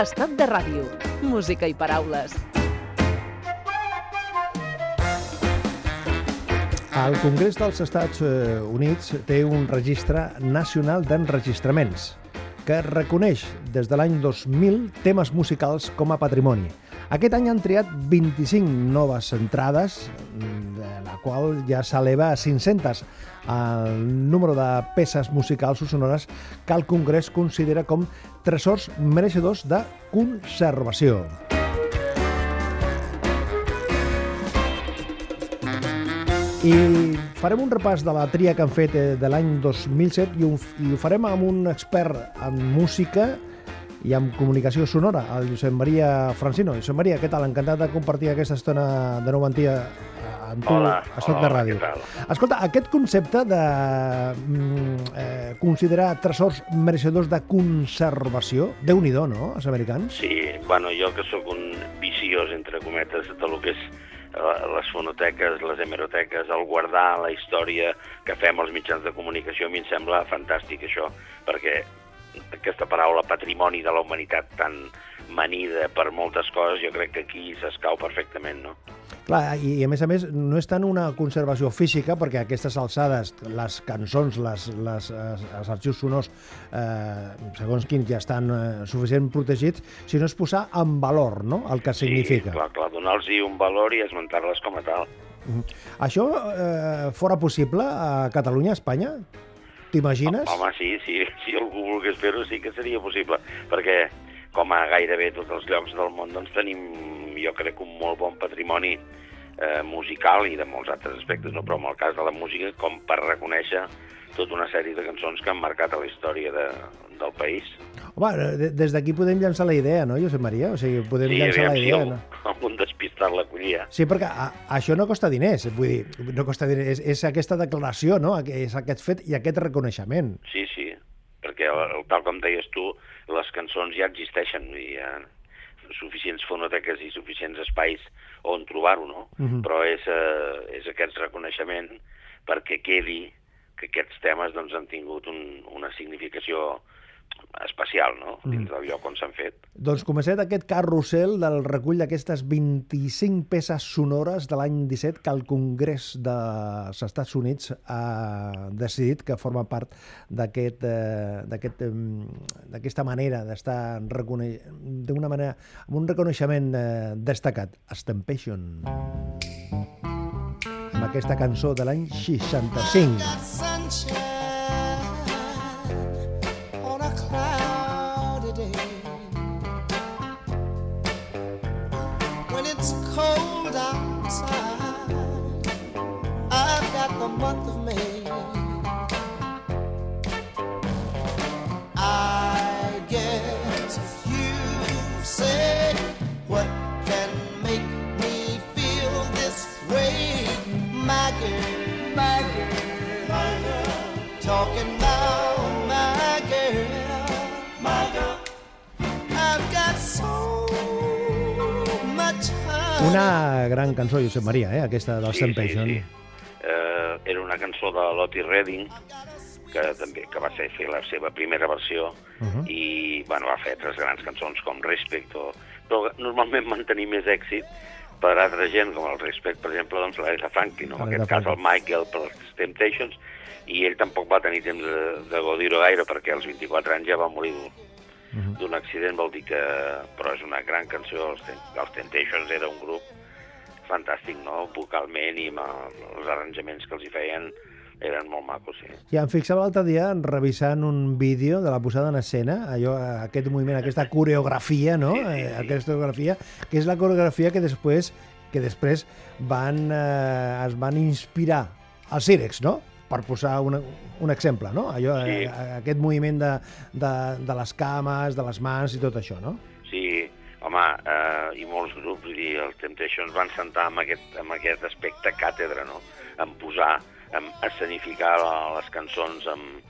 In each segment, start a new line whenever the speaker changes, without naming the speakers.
Estat de ràdio. Música i paraules.
El Congrés dels Estats eh, Units té un registre nacional d'enregistraments que reconeix des de l'any 2000 temes musicals com a patrimoni. Aquest any han triat 25 noves entrades, de la qual ja s'eleva a 500 el número de peces musicals o sonores que el Congrés considera com tresors mereixedors de conservació. I farem un repàs de la tria que han fet eh, de l'any 2007 i ho, farem amb un expert en música i en comunicació sonora, el Josep Maria Francino. Josep Maria, què tal? Encantat de compartir aquesta estona de nou antia amb tu
Hola,
a Soc de Ràdio. Escolta, aquest concepte de mm, eh, considerar tresors mereixedors de conservació, déu nhi no, els americans?
Sí, bueno, jo que sóc un viciós, entre cometes, de tot el que és eh, les fonoteques, les hemeroteques, el guardar la història que fem als mitjans de comunicació, a mi em sembla fantàstic això, perquè aquesta paraula patrimoni de la humanitat tan manida per moltes coses, jo crec que aquí s'escau perfectament, no?
Clar, i, a més a més no és tant una conservació física, perquè aquestes alçades les cançons, les, les, els, els arxius sonors, eh, segons quins ja estan eh, suficient protegits, sinó és posar en valor no? el que significa.
Sí, clar, clar, donar-los un valor i esmentar-les com a tal.
Mhm. Això eh, fora possible a Catalunya, a Espanya? T'imagines?
Home, sí, sí, si algú volgués fer-ho sí que seria possible, perquè com a gairebé tots els llocs del món doncs tenim, jo crec, un molt bon patrimoni eh, musical i de molts altres aspectes, no? però en el cas de la música, com per reconèixer tota una sèrie de cançons que han marcat a la història de, del país.
Home, de- des d'aquí podem llançar la idea, no, Josep Maria? O sigui, podem
sí,
llançar la
si
idea,
algú,
no?
algun despistat l'acollia.
Sí, perquè a, això no costa diners, vull dir, no costa diners, és, és aquesta declaració, no? és aquest fet i aquest reconeixement.
Sí, sí, perquè el, tal com deies tu, les cançons ja existeixen, i ha suficients fonoteques i suficients espais on trobar-ho, no?
Mhm.
Però és, eh, és aquest reconeixement perquè quedi que aquests temes doncs, han tingut un, una significació especial, no?, dins del lloc on s'han fet.
Doncs comencem aquest carrusel del recull d'aquestes 25 peces sonores de l'any 17 que el Congrés dels Estats Units ha decidit que forma part d'aquest, eh, d'aquesta manera d'estar d'una manera, amb un reconeixement eh, destacat. Stampation. Amb aquesta cançó de l'any 65.
On a cloudy day. When it's cold outside, I've got the month of May.
Gran cançó, Josep Maria, eh? aquesta del Stampation.
Sí, sí. Eh, era una cançó de Lottie Redding, que també que va ser fer la seva primera versió,
Uh -huh.
i bueno, va fer altres grans cançons com Respect, o... però normalment van tenir més èxit per altra gent, com el Respect, per exemple, doncs l'Aretha Franklin, o en aquest cas el. Michael per les Temptations, i ell tampoc va tenir temps de, de gaudir-ho gaire, perquè als 24 anys ja va morir d'un
Mhm.
d'un accident, vol dir que... Però és una gran cançó, els, els Temptations era un grup fantàstic, no? Vocalment i amb el- els arranjaments que els hi feien eren molt macos, sí.
I em fixava l'altre dia revisant un vídeo de la posada en escena, allò, aquest moviment, aquesta coreografia, no?
Sí, sí,
Eh,
sí.
Aquesta coreografia, que és la coreografia que després que després van, eh, es van inspirar als Cirex, no? Per posar una, un exemple, no? Allò,
Sí.
eh, aquest moviment de, de, de les cames, de les mans i tot això, no?
Home, eh, i molts grups, vull dir, els Temptations van sentar amb aquest, amb aquest aspecte càtedra, no? En posar, en escenificar les cançons amb,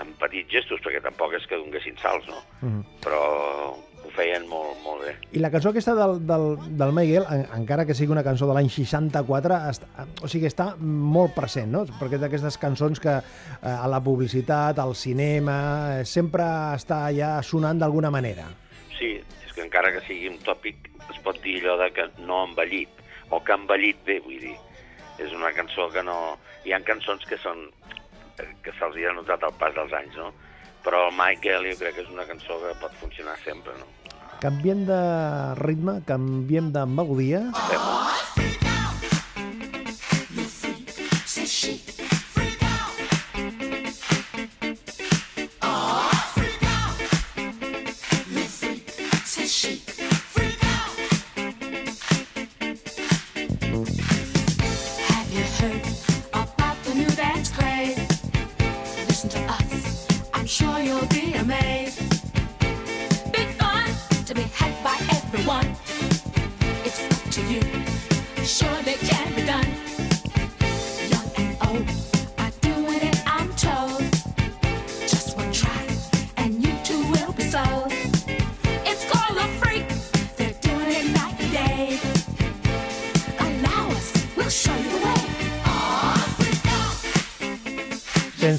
amb petits gestos, perquè tampoc és que donguessin salts, no?
Mhm.
Però ho feien molt, molt bé.
I la cançó aquesta del, del, del Miguel, en, encara que sigui una cançó de l'any 64, està, o sigui, està molt present, no? Perquè d'aquestes cançons que eh, a la publicitat, al cinema, eh, sempre està ja sonant d'alguna manera.
Encara que sigui un tòpic, es pot dir allò de que no ha envellit, o que ha envellit bé, vull dir. És una cançó que no... Hi ha cançons que són que se'ls ha notat el pas dels anys, no? Però el Michael jo crec que és una cançó que pot funcionar sempre, no?
Canviem de ritme, canviem de melodia.
Fem-ho.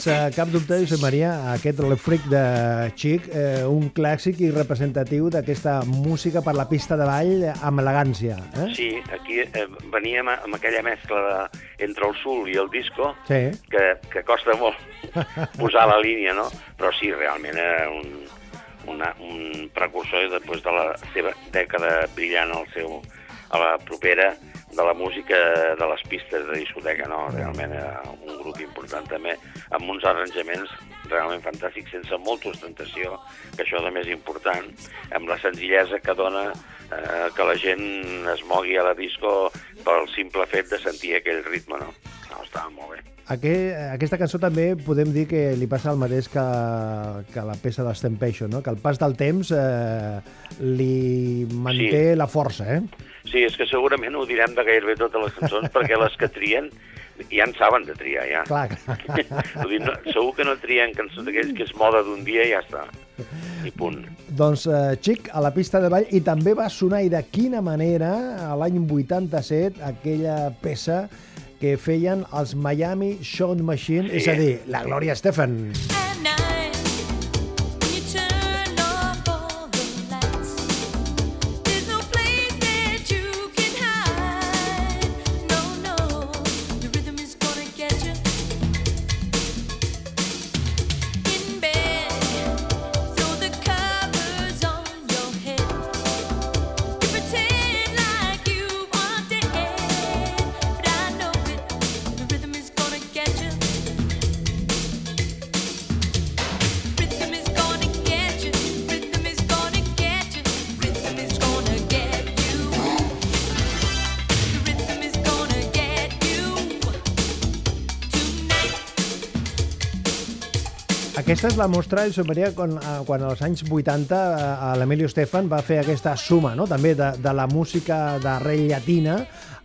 Sense cap dubte, Josep Maria, aquest Freak de Chic, eh, un clàssic i representatiu d'aquesta música per la pista de ball amb elegància. Eh?
Sí, aquí eh, veníem amb aquella mescla de, entre el sul i el disco,
Sí.
que, que costa molt posar la línia, no? Però sí, realment era un, una, un precursor després de la seva dècada brillant al seu, a la propera de la música de les pistes de discoteca, no? Realment era un grup important també, amb uns arranjaments realment fantàstics, sense molta ostentació, que això també és important, amb la senzillesa que dona eh, que la gent es mogui a la disco pel simple fet de sentir aquell ritme, no? No, estava molt bé.
Aquest, aquesta cançó també podem dir que li passa el mateix que, que la peça de Stampation, no? que el pas del temps eh, li manté
Sí.
la força. Eh?
Sí, és que segurament ho direm de gairebé totes les cançons, perquè les que trien ja en saben de triar, ja.
Clar.
Vull dir, no, segur que no trien cançons d'aquells que és moda d'un dia i ja està. I punt.
Doncs eh, Chic a la pista de ball i també va sonar i de quina manera a l'any 87 aquella peça que feien els Miami Sound Machine,
Sí.
és a dir, la Gloria Estefan.
At
Aquesta és la mostra, Josep Maria, quan, eh, quan als anys 80 eh, l'Emilio Estefan va fer aquesta suma, no? també de, de la música d'arrel llatina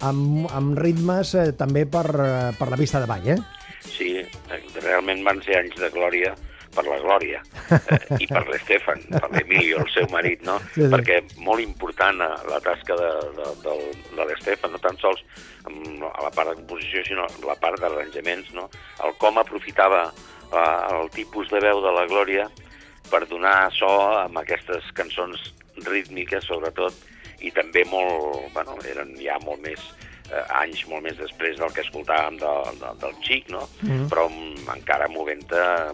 amb, amb ritmes eh, també per, eh, per la pista de ball, eh?
Sí, realment van ser anys de glòria per la Glòria eh, i per l'Estefan, per l'Emilio, el seu marit, no?
Sí, sí.
Perquè molt important la tasca de, de, de, de l'Estefan, no tan sols a la part de composició, sinó la part d'arranjaments, no? El com aprofitava el tipus de veu de la Glòria per donar so amb aquestes cançons rítmiques, sobretot, i també molt, bueno, eren ja molt més eh, anys molt més després del que escoltàvem de, de, del xic, no?
Mhm.
Però mm, encara movent,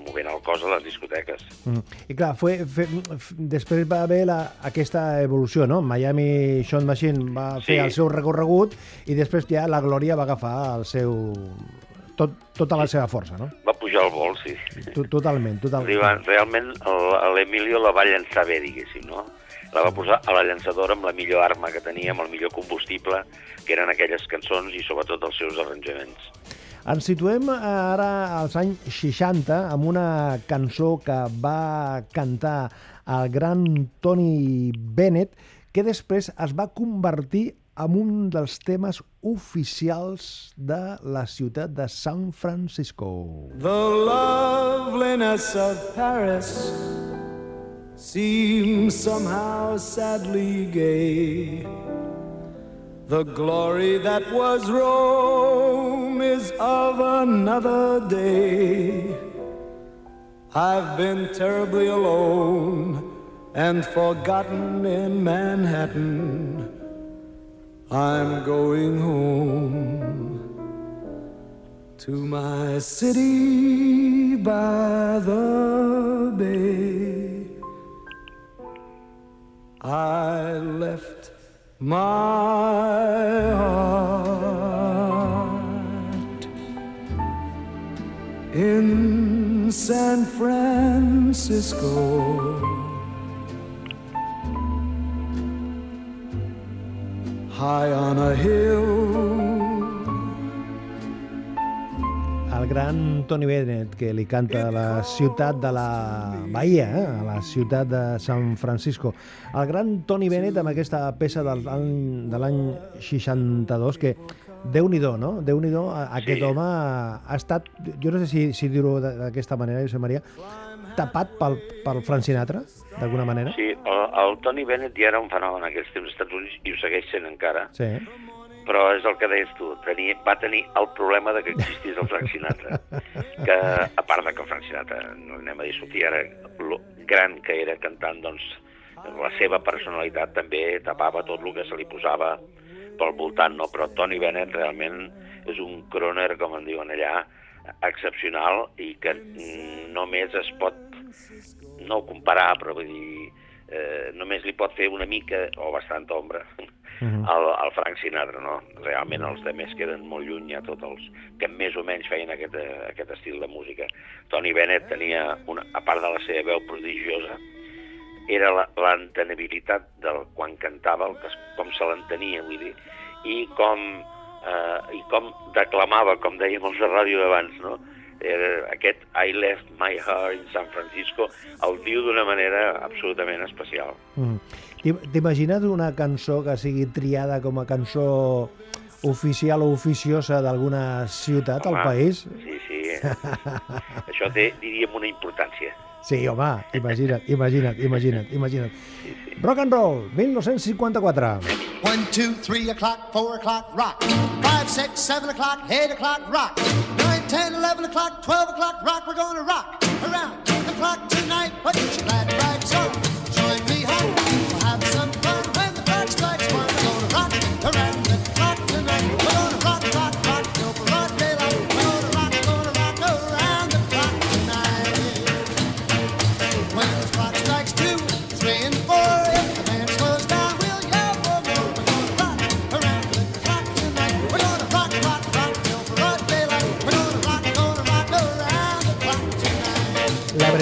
movent el cos a les discoteques.
Mm. I clar, fue, fe, f- després va haver la, aquesta evolució, no? Miami Sound Machine va fer
Sí.
el seu recorregut i després ja la Glòria va agafar el seu... Tot, tota la seva força, no?
Va pujar al vol, sí.
To- Totalment, totalment.
realment el- l'Emilio la va llançar bé, diguéssim, no? La va posar a la llançadora amb la millor arma que tenia, amb el millor combustible, que eren aquelles cançons i sobretot els seus arranjaments.
Ens situem eh, ara als anys 60 amb una cançó que va cantar el gran Tony Bennett que després es va convertir en un dels temes oficials de la ciutat de San Francisco.
The loveliness of Paris seems somehow sadly gay. The glory that was Rome is of another day. I've been terribly alone and forgotten in Manhattan. I'm going home to my city by the bay. I left my heart in San Francisco. High on a hill
El gran Tony Bennett, que li canta a la ciutat de la Bahia, eh? a la ciutat de San Francisco. El gran Tony Bennett amb aquesta peça del, de l'any 62, que Déu-n'hi-do, no? Déu-n'hi-do, a- aquest
Sí.
home ha estat, jo no sé si, si dir-ho d'aquesta manera, Josep Maria, tapat pel, pel Frank Sinatra, d'alguna manera?
Sí, el, el Tony Bennett ja era un fenomen en aquells temps als Estats Units i ho segueix sent encara,
Sí.
però és el que deies tu, tenia, va tenir el problema de que existís el Frank Sinatra, que a part de que el Frank Sinatra, no anem a discutir ara, lo gran que era cantant, doncs la seva personalitat també tapava tot el que se li posava pel voltant, no? però Tony Bennett realment és un croner, com en diuen allà, excepcional i que només es pot no comparar, però vull dir, eh, només li pot fer una mica o bastanta ombra
Mhm.
al, al Frank Sinatra, no? Realment els de més queden molt lluny a tots els que més o menys feien aquest, eh, aquest estil de música. Tony Bennett tenia, una, a part de la seva veu prodigiosa, era la- l'entenabilitat del quan cantava, el que, com se l'entenia, vull dir, i com, eh, i com declamava, com dèiem els de ràdio d'abans, no? Era aquest I left my heart in San Francisco el diu d'una manera absolutament especial.
Mm. T'im- T'imagines una cançó que sigui triada com a cançó oficial o oficiosa d'alguna ciutat al
Home,
país?
Sí, sí. Això té, diríem, una importància.
Sí, home, imagina't, imagina't, imagina't, imagina't. Rock and roll, 1954.
One, two, three o'clock, four o'clock, rock. Five, six, seven o'clock, eight o'clock, rock. Nine, ten, eleven o'clock, twelve o'clock, rock. We're gonna rock around the clock tonight. Put your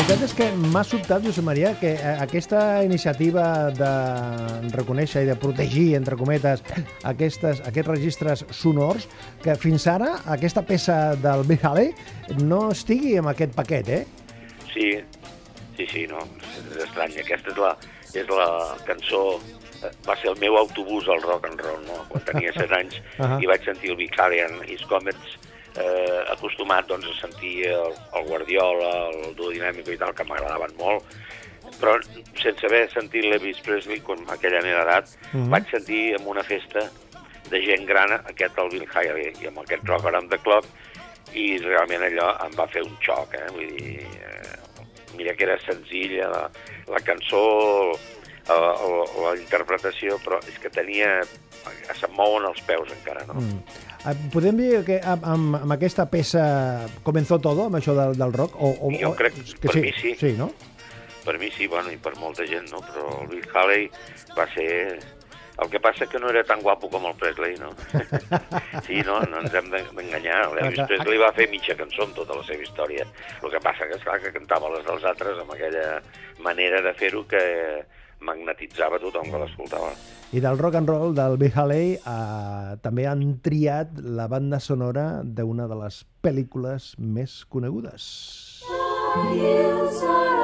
veritat és que m'ha sobtat, Josep Maria, que eh, aquesta iniciativa de reconèixer i de protegir, entre cometes, aquestes, aquests registres sonors, que fins ara aquesta peça del Big Alley no estigui en aquest paquet, eh?
Sí, sí, sí, no, és estrany. Aquesta és la, és la cançó, eh, va ser el meu autobús al rock and roll, no? Quan tenia 7 anys
Ahà.
i vaig sentir el Vicarian i His Comets, eh, acostumat doncs, a sentir el, el Guardiola, el duo dinàmico i tal, que m'agradaven molt, però sense haver sentit l'Elvis Presley, quan aquella meva edat,
Mhm.
vaig sentir en una festa de gent gran aquest el Bill Haley i amb aquest Rock Around the Clock i realment allò em va fer un xoc, eh? Vull dir, eh, mira que era senzilla la, la cançó, la, la, la interpretació, però és que tenia... se'm mouen els peus encara, no?
Mm. Eh, Podem dir que amb, amb, amb aquesta peça comenzó todo, amb això del, del rock? O, o,
Jo crec-
que
per mi sí.
Sí, no?
Per mi sí, bueno, i per molta gent, no? Però el Bill Haley va ser... El que passa que no era tan guapo com el Presley, no? sí, no, no ens hem d'en- d'enganyar. L'Elvis. Presley va fer mitja cançó en tota la seva història. El que passa que, esclar, que cantava les dels altres amb aquella manera de fer-ho que magnetitzava tothom que l'escoltava.
I del rock and roll del Big Alley eh, també han triat la banda sonora d'una de les pel·lícules més conegudes.
hills are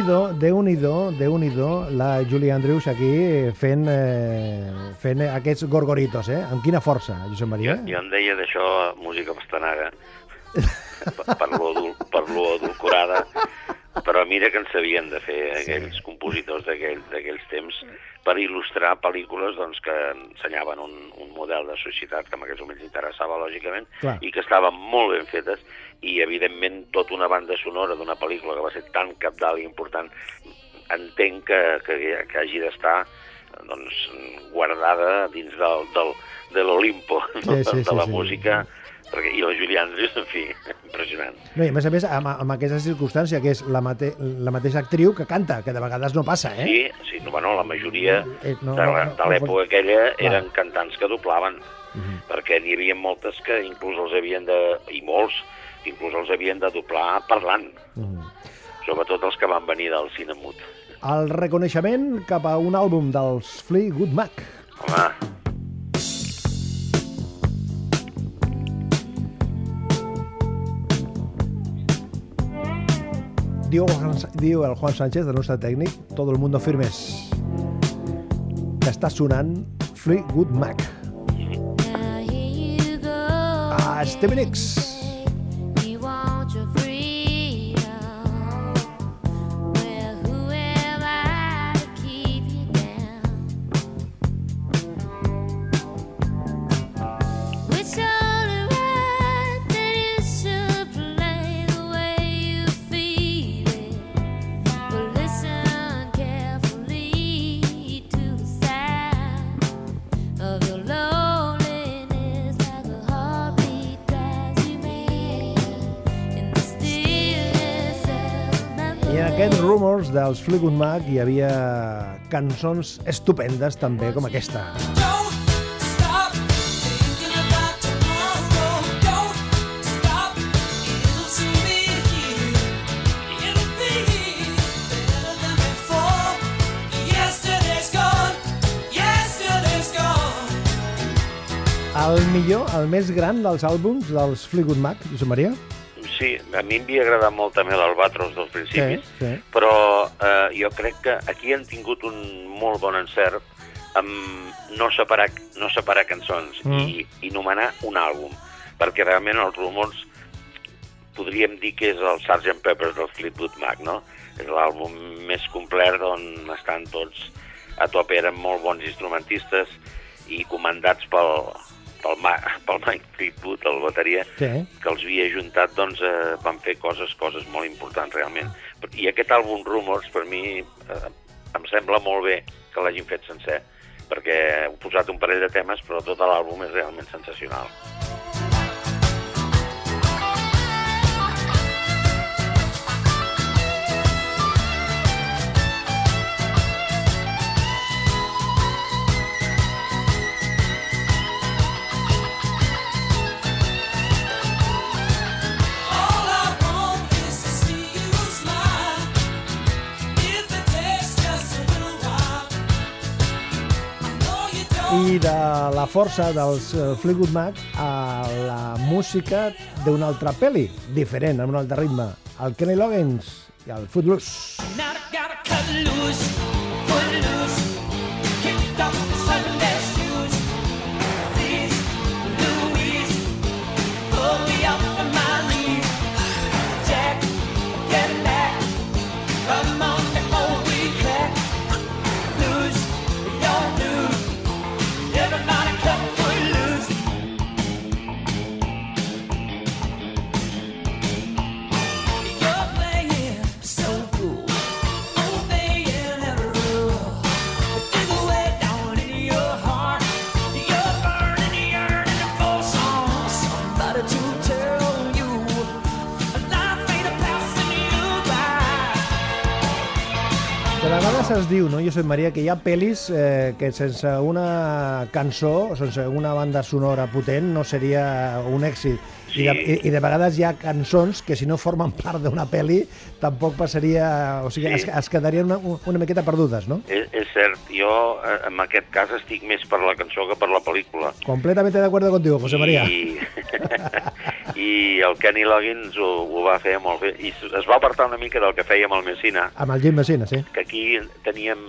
Déu-n'hi-do, Déu-n'hi-do, Déu-n'hi-do, la Julie Andrews aquí fent, eh, fent aquests gorgoritos, eh? Amb quina força, Josep
Jo,
Maria?
jo en deia d'això música pastanaga, per, per lo adul, per lo adulcorada, però mira que en sabien de fer aquells compositors d'aquell- d'aquells temps per il·lustrar pel·lícules doncs, que ensenyaven un, un model de societat que en aquells moments interessava, lògicament,
Clar.
i que estaven molt ben fetes, i evidentment tota una banda sonora d'una pel·lícula que va ser tan capdalt i important, entenc que, que, que hagi d'estar doncs, guardada dins del, del, de l'Olimpo no?
Sí, sí,
de,
sí,
la
sí.
música, perquè, i la Julia Andrews, en fi, impressionant.
No, i a més a més, amb, amb aquesta circumstància, que és la, mate, la mateixa actriu que canta, que de vegades no passa, eh?
Sí, sí no, bueno, la majoria
Eh, no,
de,
no,
la-
no, no
l'època aquella
Clar.
eren cantants que doblaven,
Mhm.
perquè n'hi havia moltes que inclús els havien de... i molts, inclús els havien de doblar parlant,
Mhm.
sobretot els que van venir del cine mut.
El reconeixement cap a un àlbum dels Fleetwood Mac.
Home,
Diu, el Juan- diu el Juan Sánchez, el nostre tècnic, tot el mundo firmes, que està sonant Fleetwood Mac. Ah, Stevie Nicks. Dels Fleetwood Mac hi havia cançons estupendes també com aquesta. El millor, el més gran dels àlbums dels Fleetwood Mac, Josep Maria?
Sí, a mi em havia agradat molt també l'Albatros dels principis,
sí.
però eh, jo crec que aquí han tingut un molt bon encert amb no separar, no separar cançons
Mm.
i, i nomenar un àlbum, perquè realment els rumors podríem dir que és el Sgt. Pepper's del Fleetwood Mac, no? És l'àlbum més complet on estan tots a tope, eren molt bons instrumentistes i comandats pel, pel, Ma, pel Mike Fleetwood, el bateria,
Sí.
que els havia ajuntat, doncs, eh, van fer coses, coses molt importants, realment. I aquest àlbum Rumors, per mi, eh, em sembla molt bé que l'hagin fet sencer, perquè heu posat un parell de temes, però tot l'àlbum és realment sensacional.
De la força dels eh, Fleetwood Mac a la música d'una altra pel·li, diferent, amb un altre ritme. El Kenny Loggins i el Footloose.
Gotta cut loose,
vegades es diu, no, Josep Maria, que hi ha pel·lis eh, que sense una cançó, sense una banda sonora potent, no seria un èxit. I, de, i, I de vegades hi ha cançons que si no formen part d'una pel·li tampoc passaria... O sigui,
Sí.
es, es quedarien una, una miqueta perdudes, no?
És, és cert, jo eh, en aquest cas estic més per la cançó que per la pel·lícula.
Completamente de acuerdo contigo, José María.
I, el Kenny Loggins ho, ho va fer molt bé. I es va apartar una mica del que fèiem al Messina,
Amb el Jim Messina, sí.
que aquí teníem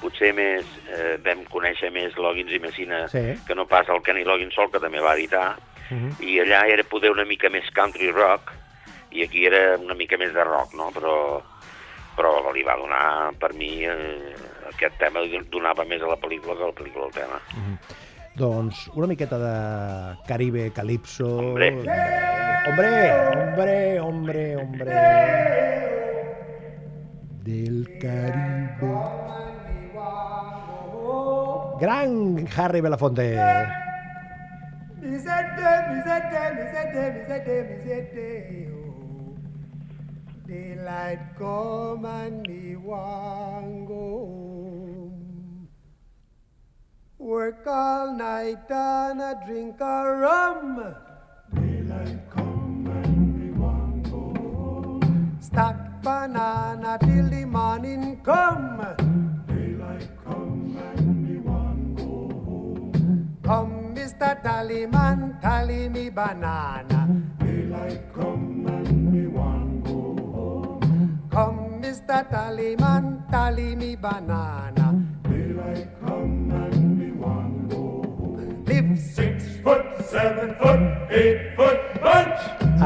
potser més, eh, vam conèixer més Loggins i Messina
Sí.
que no pas el Kenny Loggins sol, que també va editar,
Mhm.
i allà era poder una mica més country rock, i aquí era una mica més de rock, no? Però, però li va donar, per mi, eh, aquest tema donava més a la pel·lícula que a la pel·lícula el tema.
Doncs una miqueta de Caribe, Calipso...
Hombre.
Hombre, hombre, hombre, hombre. Del Caribe. Gran Harry Belafonte.
Daylight come and me want go home. Work all night and a drink a rum. Stack banana till the morning come. Daylight come and me want go home. Come, Mr. Tallyman, tally me banana. Daylight come and me want go home. Come, Mr. Tallyman, tally me banana. Daylight come and me want go home. Live six foot, seven foot, eight foot.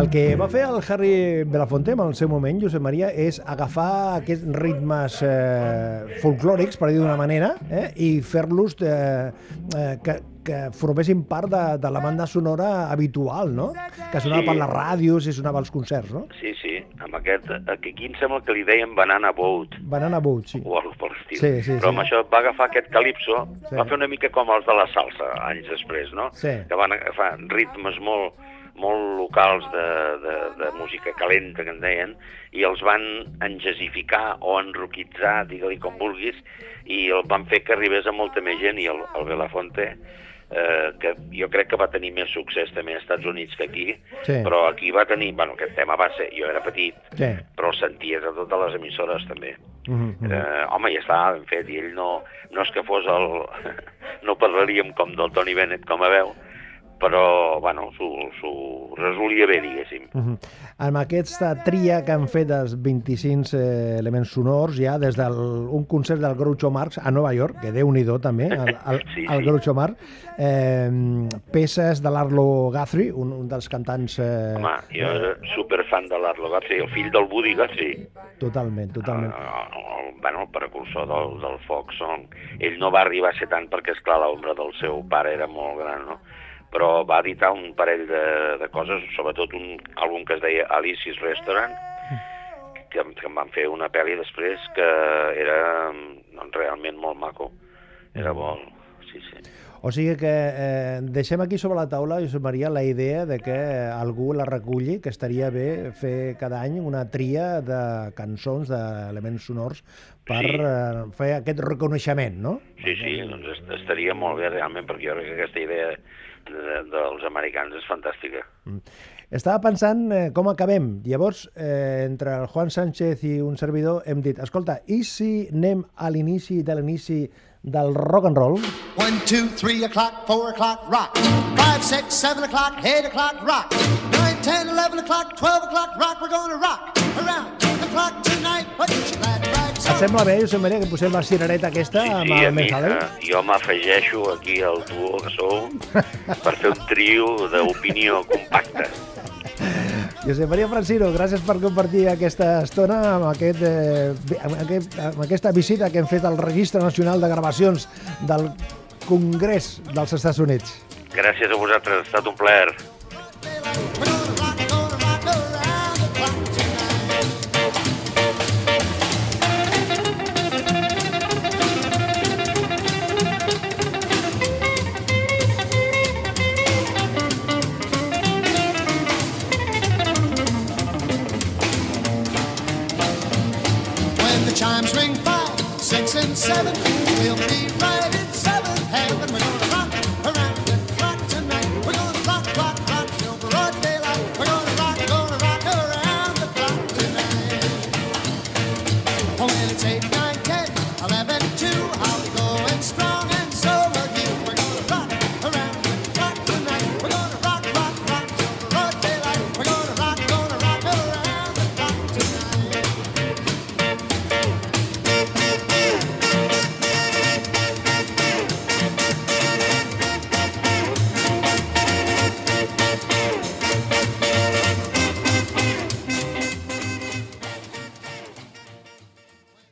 El que va fer el Harry Belafonte en el seu moment, Josep Maria, és agafar aquests ritmes eh, folclòrics, per dir d'una manera, eh, i fer-los eh, eh, que, que formessin part de, de la banda sonora habitual, no? Que sonava
Sí.
per les ràdios i sonava als concerts, no?
Sí, sí, amb aquest, aquí em sembla que li deien Banana Boat,
Banana Boat, sí.
o alguna per l'estil.
Sí, sí,
Però
sí.
amb això va agafar aquest calipso,
Sí.
va fer una mica com els de la salsa, anys després, no?
Sí.
Que van agafar ritmes molt, molt locals de, de, de música calenta, que en deien, i els van engesificar o enroquitzar, digue-li com vulguis, i el van fer que arribés a molta més gent, i el, el Belafonte, eh, que jo crec que va tenir més succés també als Estats Units que aquí,
Sí.
però aquí va tenir, bueno, aquest tema va ser, jo era petit,
Sí.
però el senties a totes les emissores també.
Mhm, mhm.
Eh, home, ja estava ben fet, i ell no, no és que fos el... no parlaríem com del Tony Bennett com a veu, però, bueno, s'ho resolia bé, diguéssim.
Mhm. Amb aquesta tria que han fet dels 25 eh, elements sonors, ja des d'un concert del Groucho Marx a Nova York, que déu-n'hi-do també, el, el,
Sí,
el
sí.
Groucho Marx, eh, peces de l'Arlo Guthrie, un, un dels cantants... Eh,
Home, jo era superfan de l'Arlo Guthrie, el fill del Woody Guthrie,
Totalment, totalment.
el, el, bueno, el precursor del, del folk song. Ell no va arribar a ser tant perquè, esclar, l'ombra del seu pare era molt gran, no? Però va editar un parell de, de coses, sobretot un àlbum que es deia Alice's Restaurant, que, que em van fer una pel·li després que era doncs, realment molt maco. Era molt... Sí, sí.
O sigui que eh, deixem aquí sobre la taula, Josep Maria, la idea de que algú la reculli, que estaria bé fer cada any una tria de cançons, d'elements sonors, per
Sí.
eh, fer aquest reconeixement, no?
Sí, sí, doncs est- estaria molt bé realment, perquè jo crec que aquesta idea de, dels americans és fantàstica.
Estava pensant eh, com acabem. Llavors, eh, entre el Juan Sánchez i un servidor hem dit, escolta, i si anem a l'inici de l'inici del rock and roll?
One, two, three o'clock, four o'clock, rock. Five, six, seven o'clock, eight o'clock, rock. Nine, ten, eleven o'clock, twelve o'clock, rock. We're gonna rock around the clock tonight. Glad rags
Et sembla bé, Josep Maria, que posem la cirereta aquesta
Sí,
amb
sí, a
el
mi,
Mejale?
eh, jo m'afegeixo aquí al duo que sou per fer un trio d'opinió compacta.
Josep Maria Francino, gràcies per compartir aquesta estona amb, aquest, eh, amb, aquest, amb aquesta visita que hem fet al Registre Nacional de Gravacions del Congrés dels Estats Units.
Gràcies a vosaltres, ha estat un plaer.
Seven. We'll be right